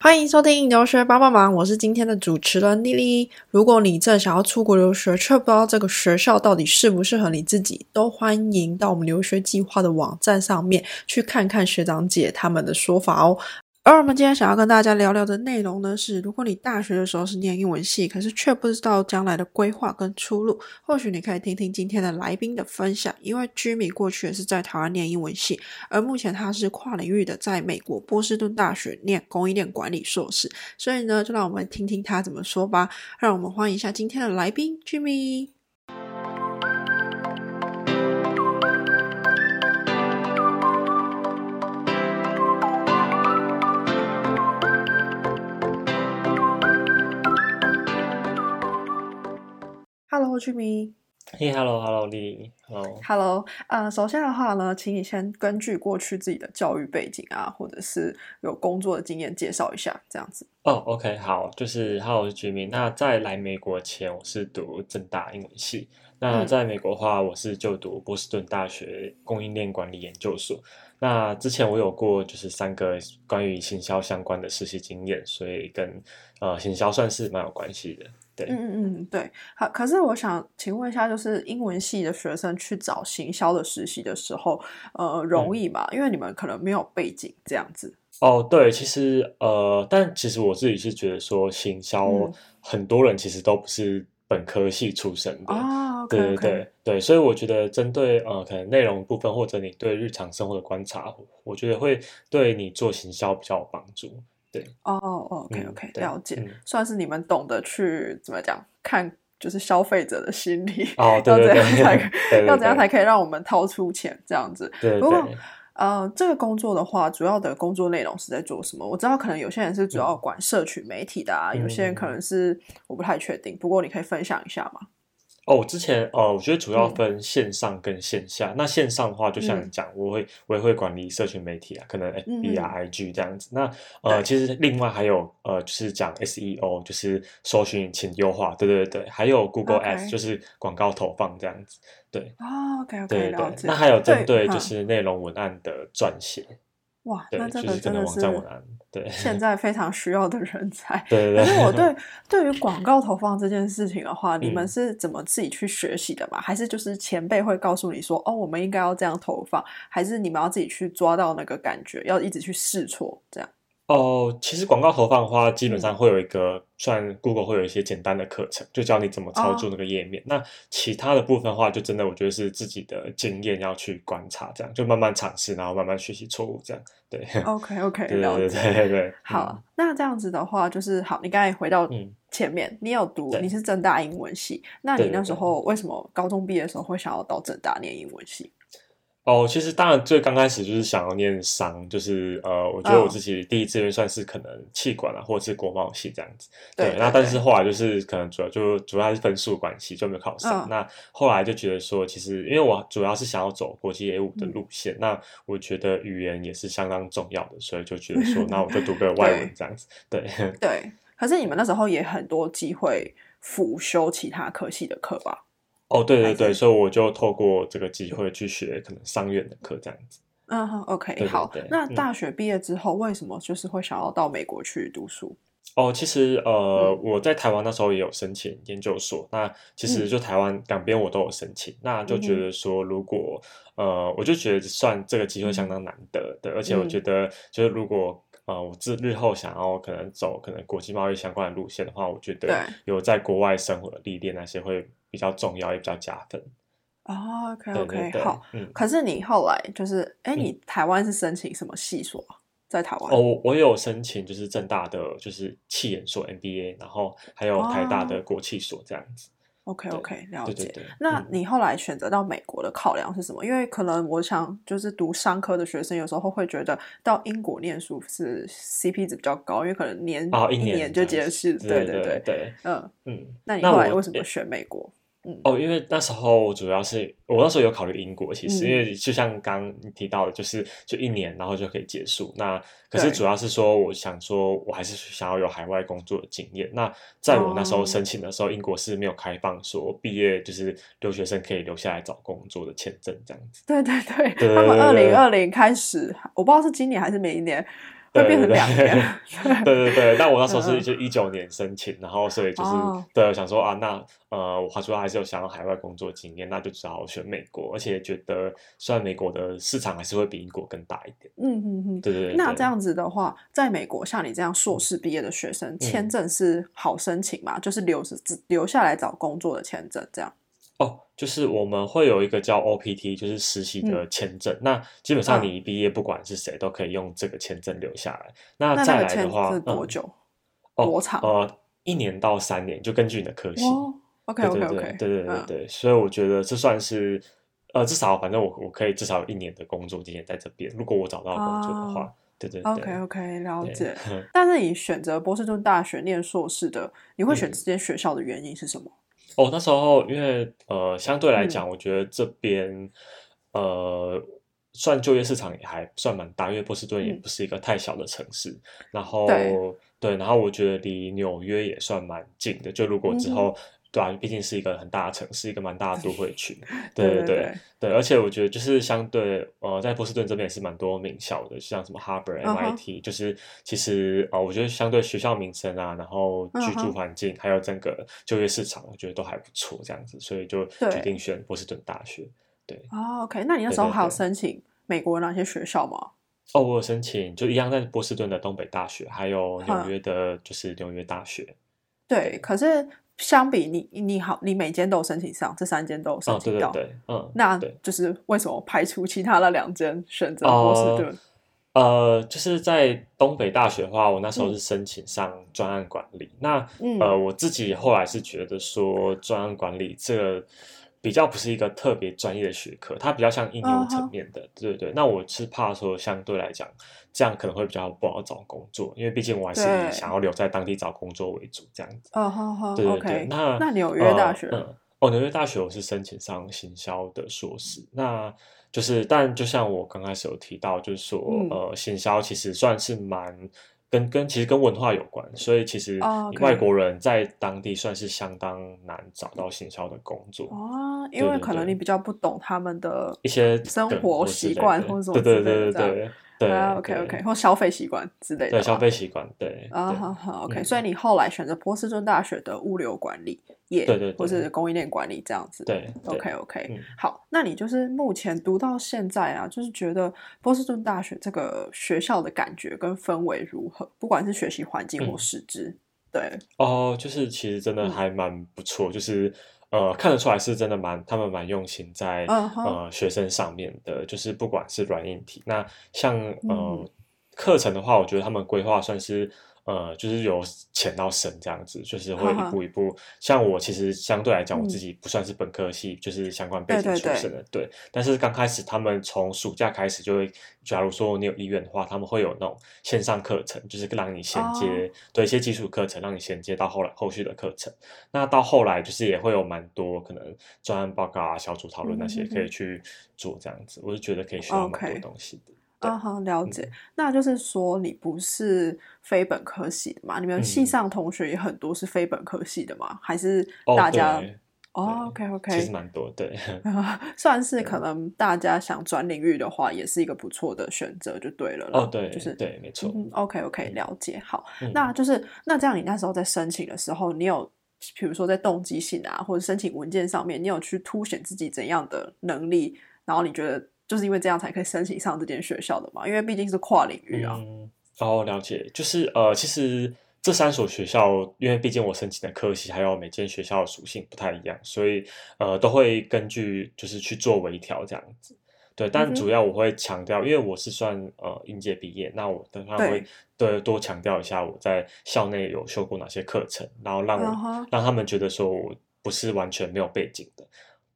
欢迎收听留学帮帮忙，我是今天的主持人丽丽。如果你正想要出国留学，却不知道这个学校到底适不适合你自己，都欢迎到我们留学计划的网站上面去看看学长姐他们的说法哦。而我们今天想要跟大家聊聊的内容呢，是如果你大学的时候是念英文系，可是却不知道将来的规划跟出路，或许你可以听听今天的来宾的分享。因为居米过去也是在台湾念英文系，而目前他是跨领域的，在美国波士顿大学念供应链管理硕士。所以呢，就让我们听听他怎么说吧。让我们欢迎一下今天的来宾居 Hello，居民。嘿，Hello，Hello，丽丽，Hello。Hello，呃，首先的话呢，请你先根据过去自己的教育背景啊，或者是有工作的经验介绍一下，这样子。哦、o k 好，就是 Hello，我是居民。那在来美国前，我是读正大英文系。那嗯在美国的话，我是就读波士顿大学供应链管理研究所。那之前我有过就是三个关于行销相关的实习经验，所以跟呃行销算是蛮有关系的。对，嗯嗯嗯，对。好，可是我想请问一下，就是英文系的学生去找行销的实习的时候，呃，容易吗？因为你们可能没有背景这样子。哦，对，其实呃，但其实我自己是觉得说，行销嗯很多人其实都不是本科系出身的。哦对对对对，所以我觉得针对呃可能内容部分或者你对日常生活的观察，我觉得会对你做行销比较有帮助。哦哦，OK 嗯 OK，对了解，嗯算是你们懂得去怎么讲看。就是消费者的心理，哦，对 要怎对对，样才要怎样才可以让我们掏出钱这样子？对对不过对呃，这个工作的话，主要的工作内容是在做什么？我知道可能有些人是主要嗯管社群媒体的啊，有些人可能是我不太确定，不过你可以分享一下吗？哦，我之前呃，我觉得主要嗯分线上跟线下。那线上的话，就像嗯你讲，我会我也会管理社群媒体啊，可能 FB 啊、IG 这样子。那呃，其实另外还有呃，就是讲 SEO，就是搜寻引擎优化，对对对，还有 Google Ads，就是广告投放这样子。对哦，OK OK，对对对，了解。那还有针对嗯就是内容文案的撰写，哇，那，这个真的是现 在非常需要的人才。对对对。可是我对对于广告投放这件事情的话，你们嗯是怎么自己去学习的吗？还是就是前辈会告诉你说，哦，我们应该要这样投放，还是你们要自己去抓到那个感觉，要一直去试错这样？哦，其实广告投放的话，基本嗯上会有一个，算 Google 会有一些简单的课程，就教你怎么操哦作那个页面。那其他的部分的话，就真的我觉得是自己的经验要去观察，这样就慢慢尝试，然后慢慢学习错误，这样对。OK OK，对对对。对对对。好，那这样子的话，就是好。你刚才回到嗯前面，你有读，你是正大英文系，那你那时候为什么高中毕业的时候会想要到正大念英文系？哦，其实当然最刚开始就是想要念商，就是呃，我觉得我哦自己第一志愿算是可能气管啊，或者是国贸系这样子。对对那但是后来就是可能主要就主要还是分数关系，就没有考上。嗯那后来就觉得说，其实因为我主要是想要走国际业务的嗯路线，那我觉得语言也是相当重要的，所以就觉得说，那我就读个外文这样子。对，对，可是你们那时候也很多机会辅修其他科系的课吧？哦，对对对，所以我就透过这个机会去学可能商院的课这样子。嗯哼，OK，对对好那大学毕业之后，为什么就是会想要到美国去读书？哦，其实呃，嗯。我在台湾那时候也有申请研究所，那其实嗯。就台湾两边我都有申请，那就觉得说，如果呃，我就觉得算这个机会相当难得的，而且我嗯。觉得就是如果呃，我自日后想要可能走可能国际贸易相关的路线的话，我觉得有在国外生活的历练那些会比较重要，也比较加分。哦，OK 对 OK，对对，好。嗯。可是你后来就是，哎，嗯你台湾是申请什么系所啊？在台湾？哦，我我有申请就是正大的就是气研所 MBA，然后还有台大的哦国际所这样子。OK 对 OK，了解。对对对。嗯那你后来选择到美国的考量是什么？因为可能我想，就是读商科的学生有时候会觉得到英国念书是 CP 值比较高，因为可能年哦，一年就结束。对对对，对，嗯。嗯。那你后来为什么选美国？哦，因为那时候主要是我那时候有考虑英国，其实、嗯因为就像刚刚你提到的，就是就一年然后就可以结束。那可是主要是说，我想说我还是想要有海外工作的经验。那在我那时候哦申请的时候，英国是没有开放说毕业就是留学生可以留下来找工作的签证这样子。对对对，对他们二零二零开始，我不知道是今年还是每一年，会变成对对两年。对对对，但我那时候是就一九年申请，然后所以就是、哦对想说啊，那呃，我主要还是有想要海外工作经验，那就只好选美国，而且觉得虽然美国的市场还是会比英国更大一点。嗯嗯嗯。对对对，那这样子的话，在美国像你这样硕士毕业的学生，签证是好申请吗？就是留是只留下来找工作的签证这样。哦，就是我们会有一个叫 OPT，就是实习的签证。那基本上嗯你一毕业，不管是谁都可以用这个签证留下来。那那再来的话，是多嗯久？哦多长呃，一年到三年，就根据你的科系。哦，OK 对 OK 对 OK，对对对对嗯，所以我觉得这算是呃，至少反正我我可以至少有一年的工作经验在这边。如果我找到工作的话，哦对对对 OK OK，了解。但是你选择波士顿大学念硕士的，你会选嗯这间学校的原因是什么？哦，那时候因为呃，相对来嗯讲，我觉得这边呃，算就业市场也还算蛮大，因为波士顿也嗯不是一个太小的城市。然后对对，然后我觉得离纽约也算蛮近的。就如果之嗯后，对啊，毕竟是一个很大的城市，一个蛮大的都会区。对对对对对，而且我觉得就是相对呃，在波士顿这边也是蛮多名校的，像什么 Harvard、MIT，就是其实呃，我觉得相对学校名声啊，然后居住环境，还有整个就业市场，我觉得都还不错，这样子，所以就对决定选波士顿大学。对，哦，OK，那你那时候还有申请美国哪些学校吗？哦，我有申请，就一样在波士顿的东北大学，还有纽哼约的，就是纽约大学。对，可是相比你，你好，你每间都有申请上，这三间都有申请到，对对，嗯，那。就是为什么排除其他的两间选择波士顿？呃，就是在东北大学的话，我那时候嗯是申请上专案管理。那嗯呃，我自己后来是觉得说，专案管理这个比较不是一个特别专业的学科，它比较像应用层面的。对对对。那我是怕说，相对来讲，这样可能会比较不好找工作，因为毕竟我还是以想要留在当地找工作为主，这样子。哦，好好对对对。那那纽约大学，呃嗯，哦，纽约大学我是申请上行销的硕士，那就是，但就像我刚开始有提到，就是说，嗯呃，行销其实算是蛮跟跟其实跟文化有关，所以其实外国人在当地算是相当难找到行销的工作。哦，因为可能你比较不懂他们的一些生活习惯或者什么对对对对对对啊，OK OK，或消费习惯之类的对，消费习惯，对啊，好好，OK，、嗯。所以你后来选择波士顿大学的物流管理业，对对对或是供应链管理这样子，对对，OK OK，、嗯。好，那你就是目前读到现在啊，就是觉得波士顿大学这个学校的感觉跟氛围如何？不管是学习环境或嗯。师资，对，哦，就是其实真的嗯。还蛮不错，就是呃看得出来是真的蛮他们蛮用心在、呃学生上面的，就是不管是软硬体，那像呃、嗯课程的话，我觉得他们规划算是。呃，就是由浅到深这样子，就是会一步一步。像我其实相对来讲，我嗯自己不算是本科系，就是相关背景出身的，对。但是刚开始他们从暑假开始就会，假如说你有意愿的话，他们会有那种线上课程，就是让你衔接、哦对一些基础课程，让你衔接到后来后续的课程。那到后来就是也会有蛮多可能专案报告啊、小组讨论那些可以去做这样子，我就觉得可以学到蛮多东西的。对啊好，了解。嗯那就是说你不是非本科系的嘛？你们系嗯上同学也很多是非本科系的吗？还是哦大家？哦，OK OK，其实蛮多，对 算是可能大家想转领域的话，也是一个不错的选择，就对了啦。哦，对，就是对，没错。嗯，OK OK，了解。好，嗯那就是那这样，你那时候在申请的时候，你有比如说在动机性啊，或者申请文件上面，你有去凸显自己怎样的能力，然后你觉得就是因为这样才可以申请上这间学校的嘛？因为毕竟是跨领域啊。嗯，哦，了解，就是呃，其实这三所学校，因为毕竟我申请的科系还有每间学校的属性不太一样，所以呃，都会根据就是去做微调这样子。对，但主要我会强调，因为我是算呃应届毕业，那我等下对会对多强调一下我在校内有修过哪些课程，然后让让他们觉得说我不是完全没有背景的。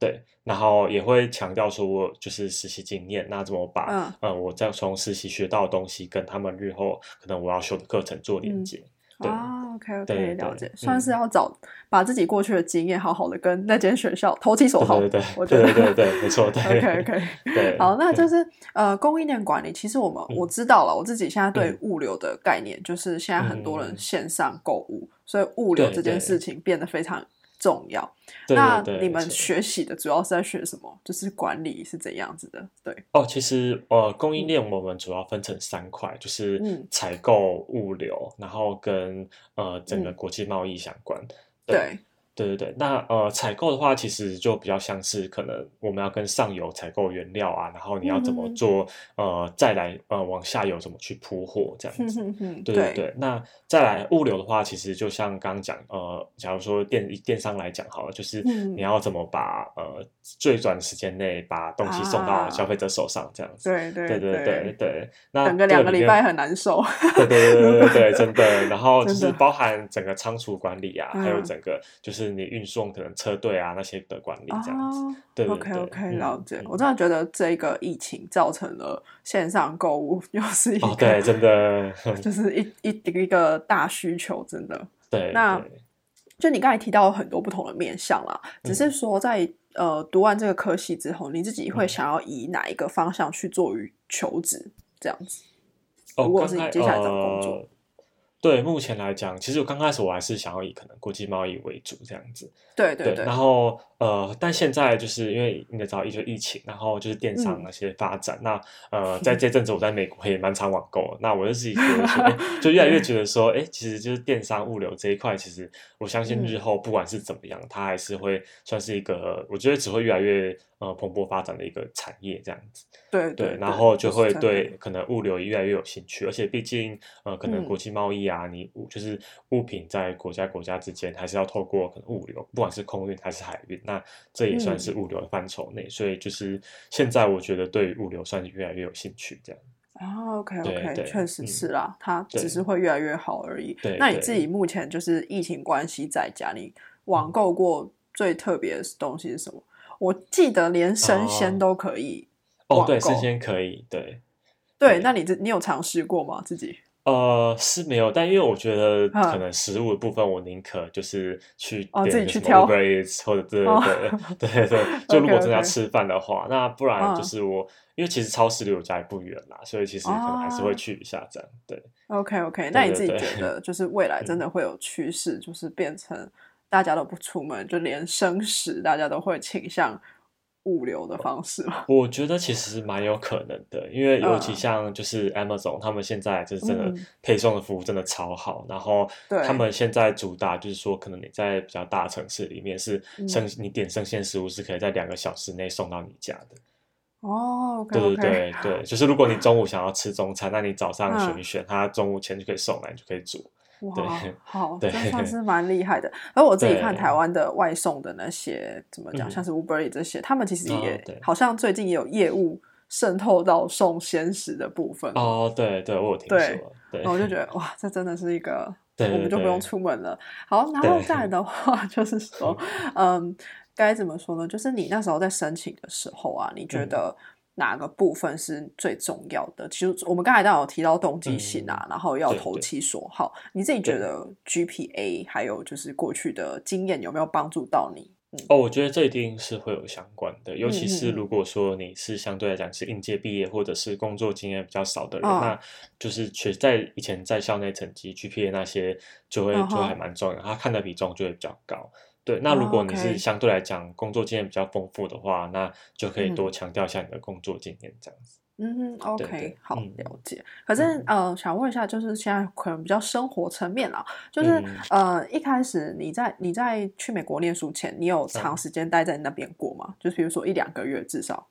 对，然后也会强调说我就是实习经验，那怎么把、嗯呃我在从实习学到的东西跟他们日后可能我要修的课程做连嗯接。对啊，OK OK，对了解，嗯算是要找把自己过去的经验好好的跟那间学校投其所好。对对对我觉得对对对对，没错，对 OK OK，对，好，那就嗯是呃，供应链管理，其实我们嗯我知道了，我自己现在对嗯物流的概念，就是现在很多人嗯线上购物，所以物流对这件事情变得非常重要。对那你们学习的主要是在学什么？就是管理是怎样子的？对，哦，其实呃，供应链我们主要分成三块，就是嗯采购、物流，然后跟呃整个嗯国际贸易相关。对，对对对对，那呃，采购的话，其实就比较像是可能我们要跟上游采购原料啊，然后你要怎么嗯做，呃，再来呃往下游怎么去铺货这样哼子。对对对，那再来物流的话，其实就像刚刚讲，呃，假如说电电商来讲好了，就是嗯你要怎么把呃最短时间内把东西送到消费者手上这样子。对对对对对对，对，那等个两个礼拜很难受。对对对对对对，真的。然后就是包含整个仓储管理啊，还有嗯整个就是你运送可能车队啊那些的管理这样子。哦对对 OK OK，嗯了解。嗯我真的觉得这个疫情造成了线上购物又是一个，哦，对，真的，就是一一一个大需求，真的。对那就你刚才提到很多不同的面向啦，只嗯是说在呃读完这个科系之后，你自己会嗯想要以哪一个方向去做于求职这样子？哦，如果是你接下来找工作呃对，目前来讲，其实我刚开始我还是想要以可能国际贸易为主这样子。对对对，然后呃，但现在就是因为你也知道，一就疫情，然后就是电商嗯。那些发展，那呃，在这阵子我在美国也蛮常网购的，那我就自己觉得 就越来越觉得说，哎，其实就是电商物流这一块，其实我相信日嗯。后不管是怎么样，它还是会算是一个，我觉得只会越来越呃蓬勃发展的一个产业这样子。对对，对，然后就会对可能物流也越来越有兴趣，而且毕竟呃，可能嗯。国际贸易啊，你物就是物品在国家国家之间还是要透过可能物流，不管是空运还是海运，那这也算是嗯物流的范畴内，所以就是现在我觉得对于物流算是越来越有兴趣这样。啊，OK OK，确实嗯是啦，它只是会越来越好而已。对对那你自己目前就是疫情关系在家，你网购过最特别的东西是什么？我记得连生鲜哦都可以哦，对，生鲜可以，对。对，对那你这你有尝试过吗？自己？呃，是没有，但因为我觉得嗯。可能食物的部分，我宁可就是去哦自己点什么去挑。Uber Eats 或者对哦对对 对对，就如果真的要吃饭的话，那不然就嗯。是我，因为其实超市离我家也不远啦，所以其实可能还是会哦。去一下这样。对，OK OK，那你自己觉得，就是未来真的会有趋势，就是变成大家都不出门，就连生食大家都会倾向物流的方式吗？我觉得其实蛮有可能的，因为尤其嗯像就是 Amazon，他们现在就是真的嗯配送的服务真的超好，然后他们现在主打就是说，可能你在比较大的城市里面是嗯生你点生鲜食物是可以在两个小时内送到你家的。哦对对对对，就是如果你中午想要吃中餐，那你早上嗯选一选，它中午前就可以送来，你就可以煮。对哇，好，对这算是蛮厉害的。而我自己看台湾的外送的那些怎么讲，嗯像是 Uber 这些，他们其实哦也对好像最近也有业务渗透到送鲜食的部分。哦，对对，我有听对说。对然后我就觉得哇，这真的是一个，对对我们就不用出门了。好，然后对再来的话 就是说，嗯，该怎么说呢？就是你那时候在申请的时候啊，你觉嗯得哪个部分是最重要的？其实我们刚才当然有提到动机性啊，然后要投其所好。你自己觉得 GPA 还有就是过去的经验有没有帮助到你？哦，我觉得这一定是会有相关的，尤其是如果说你是相对来讲是应届毕业，或者是工作经验比较少的人，嗯那就是确在以前在校内成绩 GPA 那些就会就会还蛮重要，他看的比重就会比较高。对，那如哦果你是相对来讲工作经验比较丰富的话，那就可以嗯多强调一下你的工作经验这样子。嗯哼，OK，对好嗯了解。可是嗯呃，想问一下，就是现在可能比较生活层面啊，就是、嗯呃，一开始你在你在去美国念书前，你有长嗯时间待在那边过吗？就是比如说一两个月至少。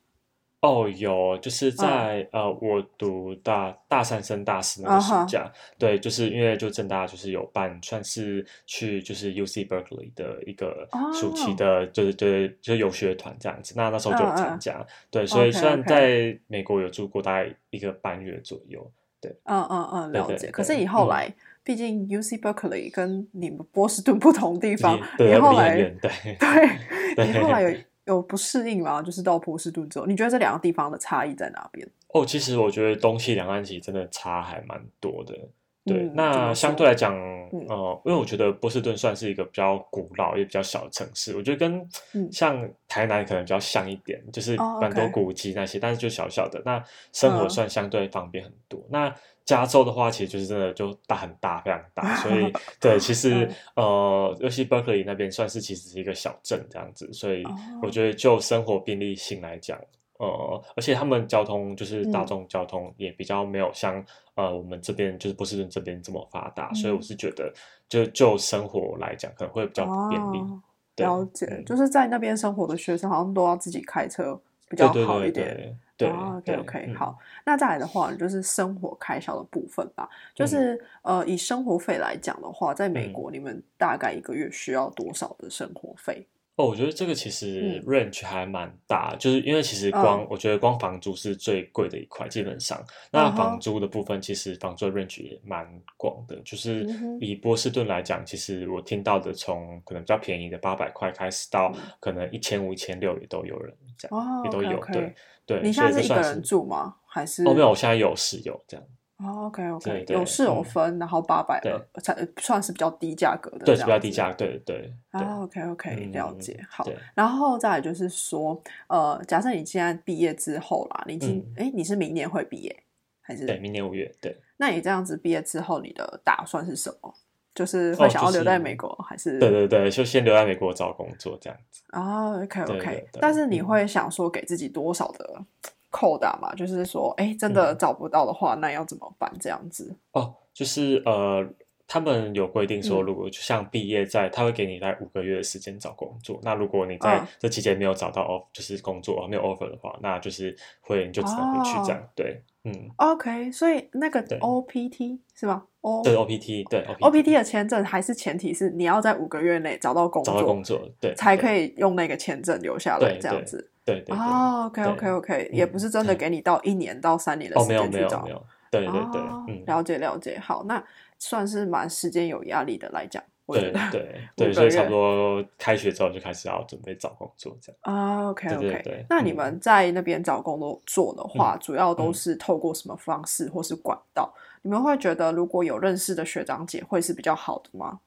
哦，有，就是嗯。在、呃，我读大大三升大四那个暑假。对，就是因为就正大就是有办，算是去就是 UC Berkeley 的一个暑期哦。的，就是就是就是游学团这样子，那那时候就有参加，对，所以虽然在美国有住过大概一个半月左右，对。嗯嗯嗯，对对了解。可是对你后嗯。来，毕竟 UC Berkeley 跟你们波士顿不同地方你后来远，对。对你后来有有不适应吗？就是到波士顿之后，你觉得这两个地方的差异在哪边？哦，其实我觉得东西两岸其实真的差还蛮多的。对，那相对来讲，嗯。呃，因为我觉得波士顿算是一个比较古老也比较小的城市，我觉得跟嗯。像台南可能比较像一点，就是哦蛮多古迹那些，但是就小小的，那生活嗯。算相对方便很多。那加州的话，其实就是真的就大很大，非常大，所以 对，其实嗯。呃，尤其 Berkeley 那边算是其实是一个小镇这样子，所以哦。我觉得就生活便利性来讲。呃，而且他们交通就是大嗯。众交通也比较没有像、呃我们这边就是波士顿这边这么发达，所以我嗯。是觉得就就生活来讲可能会比较不便利。哦了解，嗯。就是在那边生活的学生好像都要自己开车比较好一点。对。对哦对，OK 好，那再来的话就是生活开销的部分吧，就嗯。是、呃，以生活费来讲的话，在美嗯。国你们大概一个月需要多少的生活费？哦，我觉得这个其实嗯。range 还蛮大，就是因为其实光、我觉得光房租是最贵的一块，基本上那房租的部分其实房租的 range 也蛮广的，就是以波士顿来讲，其实我听到的从可能比较便宜的八百块开始到嗯。可能一千五、一千六也都有人这样，哦也都有对对。你所现在是一个以这算人住吗？还是哦，没有，我现在有室友这样，哦，OK OK，对对有室友嗯分，然后八百才算是比较低价格的，对，比较低价，对对对。啊，OK OK，嗯了解。好，然后再来就是说，呃，假设你现在毕业之后啦，你今嗯哎、你是明年会毕业还是？对，明年五月，对。那你这样子毕业之后，你的打算是什么？就是哦会想要留在美国，还是？对对对，就先留在美国找工作这样子。啊，OK OK，对。对但是你嗯会想说给自己多少的扣打嘛？就是说，哎，真的嗯找不到的话，那要怎么办？这样子。哦，就是呃，他们有规定说，嗯如果就像毕业在，他会给你在五个月的时间找工作。那如果你在嗯这期间没有找到 off，就是工作没有 offer 的话，那就是会你就只能回去这样。对，嗯，OK，所以那个 OPT 是吗？O 对 OPT，对 OPT 的签证还是前提是你要在五个月内找到工作找到，工作，对，才。可以用那个签证留下来这样子。对对对。哦，OK OK OK，嗯也不是真的对给你到一年到三年的哦，时间去找。没有没有，对对对，哦嗯，了解了解。好，那算是蛮时间有压力的来讲，我觉对得。对对，所以差不多开学之后就开始要准备找工作这样。啊，OK OK，对对那你嗯们在那边找工作做的话，主要都嗯是透过什么方式或是管道？你们会觉得如果有认识的学长姐会是比较好的吗？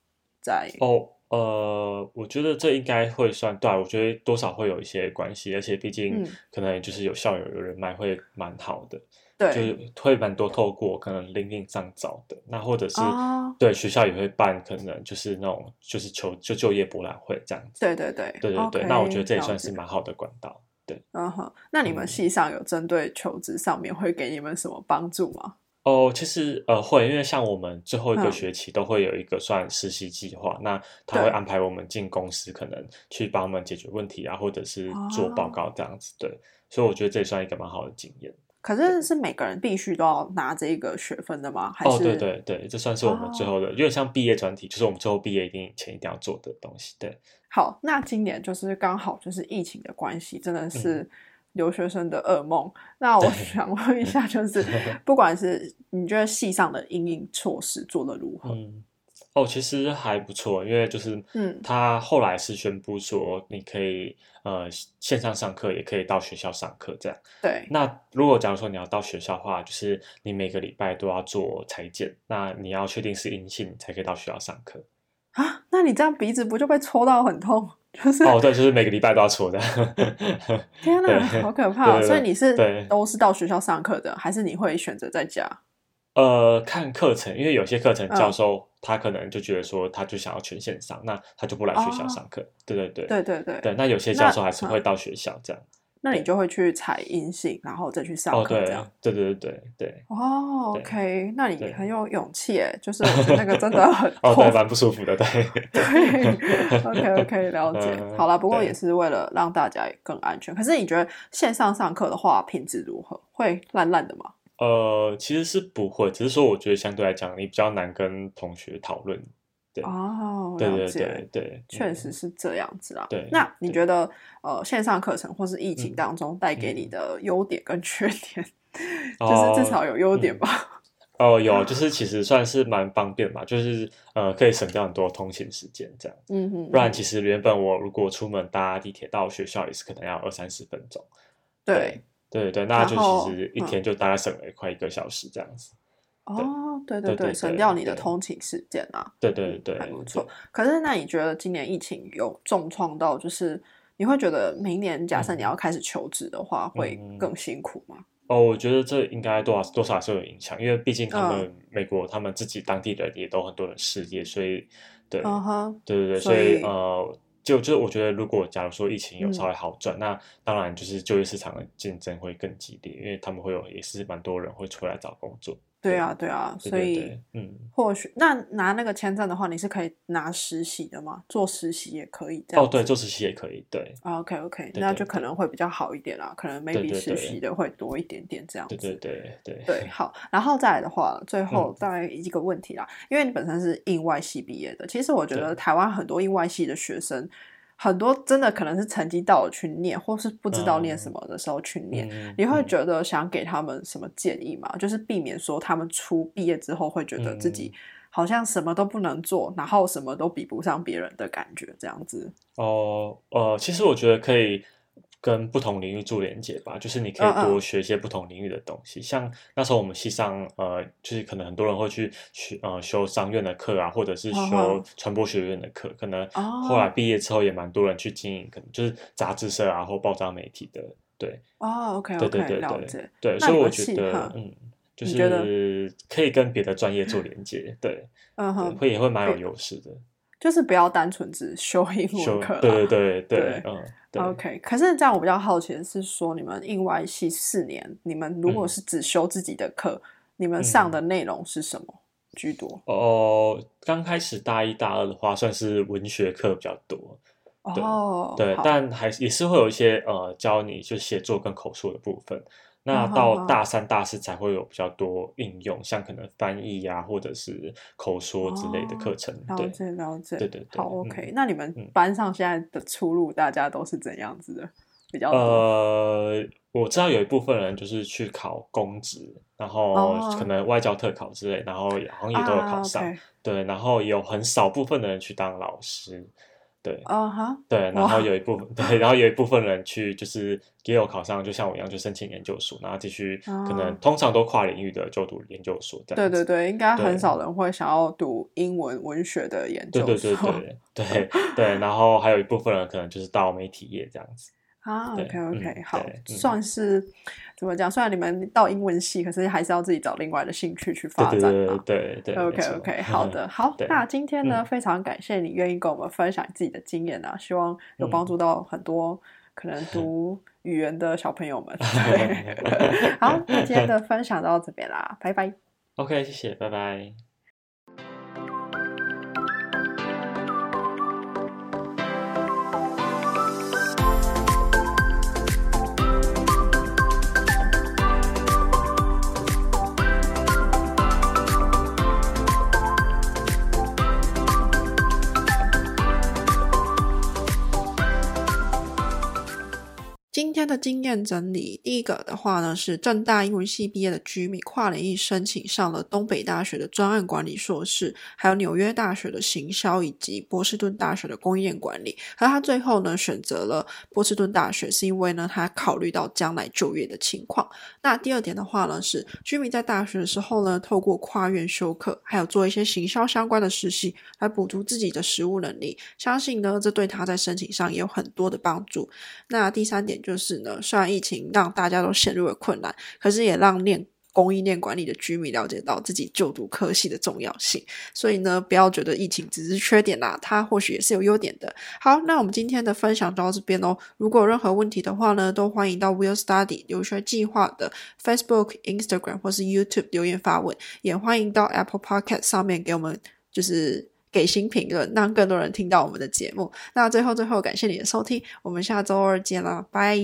在哦，呃，我觉得这应该会算对啊、我觉得多少会有一些关系，而且毕竟嗯可能就是有校友有人脉会蛮好的，对就是会蛮多透过可能 LinkedIn 上找的，那或者是、啊对学校也会办，可能就是那种就是求就就业博览会这样子。对对对对对对那我觉得这也算是蛮好的管道。对，嗯哼，那你们嗯系上有针对求职上面会给你们什么帮助吗？哦，其实呃会，因为像我们最后一个嗯学期都会有一个算实习计划，那他会安排我们进公司，可能去帮我们解决问题啊，或者是做报哦告这样子。对，所以我觉得这也算一个蛮好的经验。可是是每个人必须都要拿这个学分的吗？还哦，是对对对，这算是我们最后的，有点像毕业专题，就是我们最后毕业一定前一定要做的东西。对，好，那今年就是刚好就是疫情的关系，真的是留学生的噩梦。那我想问一下，就是 不管是你觉得系上的应应措施做的如何？嗯，哦，其实还不错，因为就是嗯他后来是宣布说，你可以呃线上上课，也可以到学校上课这样。对，那如果假如说你要到学校的话，就是你每个礼拜都要做裁剪，那你要确定是阴性才可以到学校上课。啊，那你这样鼻子不就被戳到很痛？就是、哦，对，就是每个礼拜都要搓的。天哪，好可怕、哦！对对所以你是对都是到学校上课的，还是你会选择在家？呃，看课程，因为有些课程嗯教授他可能就觉得说，他就想要全线上，那他就不来学校哦上课。对对对对对对，对，那有些教授还是会嗯到学校这样。那你就会去采阴性，然后再去上课这样。对对对对对。哦对，OK，那你很有勇气诶，就是 我觉得那个真的很哦，痛对，蛮不舒服的，对。对，OK OK，了解。嗯好啦，不过也是为了让大家更安全。可是你觉得线上上课的话，品质如何？会烂烂的吗？呃，其实是不会，只是说我觉得相对来讲，你比较难跟同学讨论。对哦，对对确实是这样子啊。对那你对觉得呃，线上课程或是疫情嗯当中带给你的优点跟缺点，哦就是至少有优点吧？哦，有，就 是其实算是蛮方便嘛，就是呃，可以省掉很多通勤时间这样。嗯哼，不然其实原本我如果出门搭地铁到学校也是可能要二三十分钟。对。对对对，那就其实一嗯天就大概省了快一个小时这样子。哦，对对对对，省掉你的通勤时间啊，对对对，还不错。可是那你觉得今年疫情有重创到，就是你会觉得明年假设你要开始求职的话，会嗯更辛苦吗？哦，我觉得这应该多少多少还是有影响，因为毕竟他们嗯。美国他们自己当地人也都很多人失业，所以对，对对对，所所以以呃，就就我觉得，如果假如说疫情有嗯。稍微好转，那当然就是就业市场的竞争会更激烈，因为他们会有也是蛮多人会出来找工作。对啊，对啊，所以嗯，或许那拿那个签证的话，你是可以拿实习的吗？做实习也可以这样哦，对，做实习也可以，对，OK OK，那就可能会比较好一点啦，可能对 maybe 实习的会多一点点这样子。对对对对对，好，然后再来的话，最后嗯大概一个问题啦，因为你本身是应外系毕业的，其实我觉得台湾很多应外系的学生，很多真的可能是成绩到了去念，或是不知道念什么的时候去念。嗯你会嗯觉得想给他们什么建议吗？就是避免说他们出毕业之后会觉得自己嗯好像什么都不能做，然后什么都比不上别人的感觉，这样子。哦，呃，其实我觉得可以跟不同领域做连接吧，就是你可以多学一些不同领域的东西。像那时候我们系上，呃，就是可能很多人会去学呃修商院的课啊，或者是嗯修传播学院的课。可能哦后来毕业之后也蛮多人去经营，可能就是杂志社啊或报章媒体的。对，哦，OK 对对对对。对，所以我觉得，嗯，就是可以跟别的专业做连接，对，对嗯哼，会也会蛮有优势的。就是不要单纯只修英修文课啦。对对对嗯，对。OK，可是这样我比较好奇的是说，你们印外系四年，你们如果嗯是只修自己的课，你们上的内容是什么居多？哦，刚开始大一大二的话，算是文学课比较多，哦，对，好但还是也是会有一些呃教你就写作跟口述的部分。那到大三、大四才会有比较多应用，像可能翻译呀、或者是口说之类的课程。对了解了解，对对对好嗯 OK，、那你们嗯班上现在的出路，大家都是怎样子的？比较，呃，我知道有一部分人就是去考公职，然后哦可能外交特考之类，然后也好像也都有考上。对，然后有很少部分的人去当老师。对，啊哈，对，然哇后 有一部分对，然后有一部分人去就是也有考上，就像我一样，就申请研究所，然后继续可能哦通常都跨领域的就读研究所这样子。对对对，应该很少人会想要读英文文学的研究对所。对对对对对，然后还有一部分人可能就是到媒体业这样子。啊，OK OK，、好，算是怎么讲？虽然你们到英文系，可是还是要自己找另外的兴趣去发展嘛。对对对对。没 OK OK，好的，好，那今天呢，嗯非常感谢你愿意跟我们分享自己的经验啊，希望有帮嗯助到很多可能读 语言的小朋友们。对，好，那今天的分享到这边啦，拜拜。OK，谢谢，拜拜。今天的经验整理，第一个的话呢是正大英文系毕业的居民跨领域申请上了东北大学的专案管理硕士，还有纽约大学的行销以及波士顿大学的供应链管理。而他最后呢选择了波士顿大学，是因为呢他考虑到将来就业的情况。那第二点的话呢是居民在大学的时候呢，透过跨院修课，还有做一些行销相关的实习，来补足自己的实务能力。相信呢这对他在申请上也有很多的帮助。那第三点就是呢，虽然疫情让大家都陷入了困难，可是也让念供应链管理的居民了解到自己就读科系的重要性。所以呢，不要觉得疫情只是缺点啦，它或许也是有优点的。好，那我们今天的分享到这边哦。如果有任何问题的话呢，都欢迎到 Will Study 留学计划的 Facebook、Instagram 或是 YouTube 留言发问，也欢迎到 Apple Podcast 上面给我们就是。给新评论，让更多人听到我们的节目。那最后，最后感谢你的收听，我们下周二见啦，拜。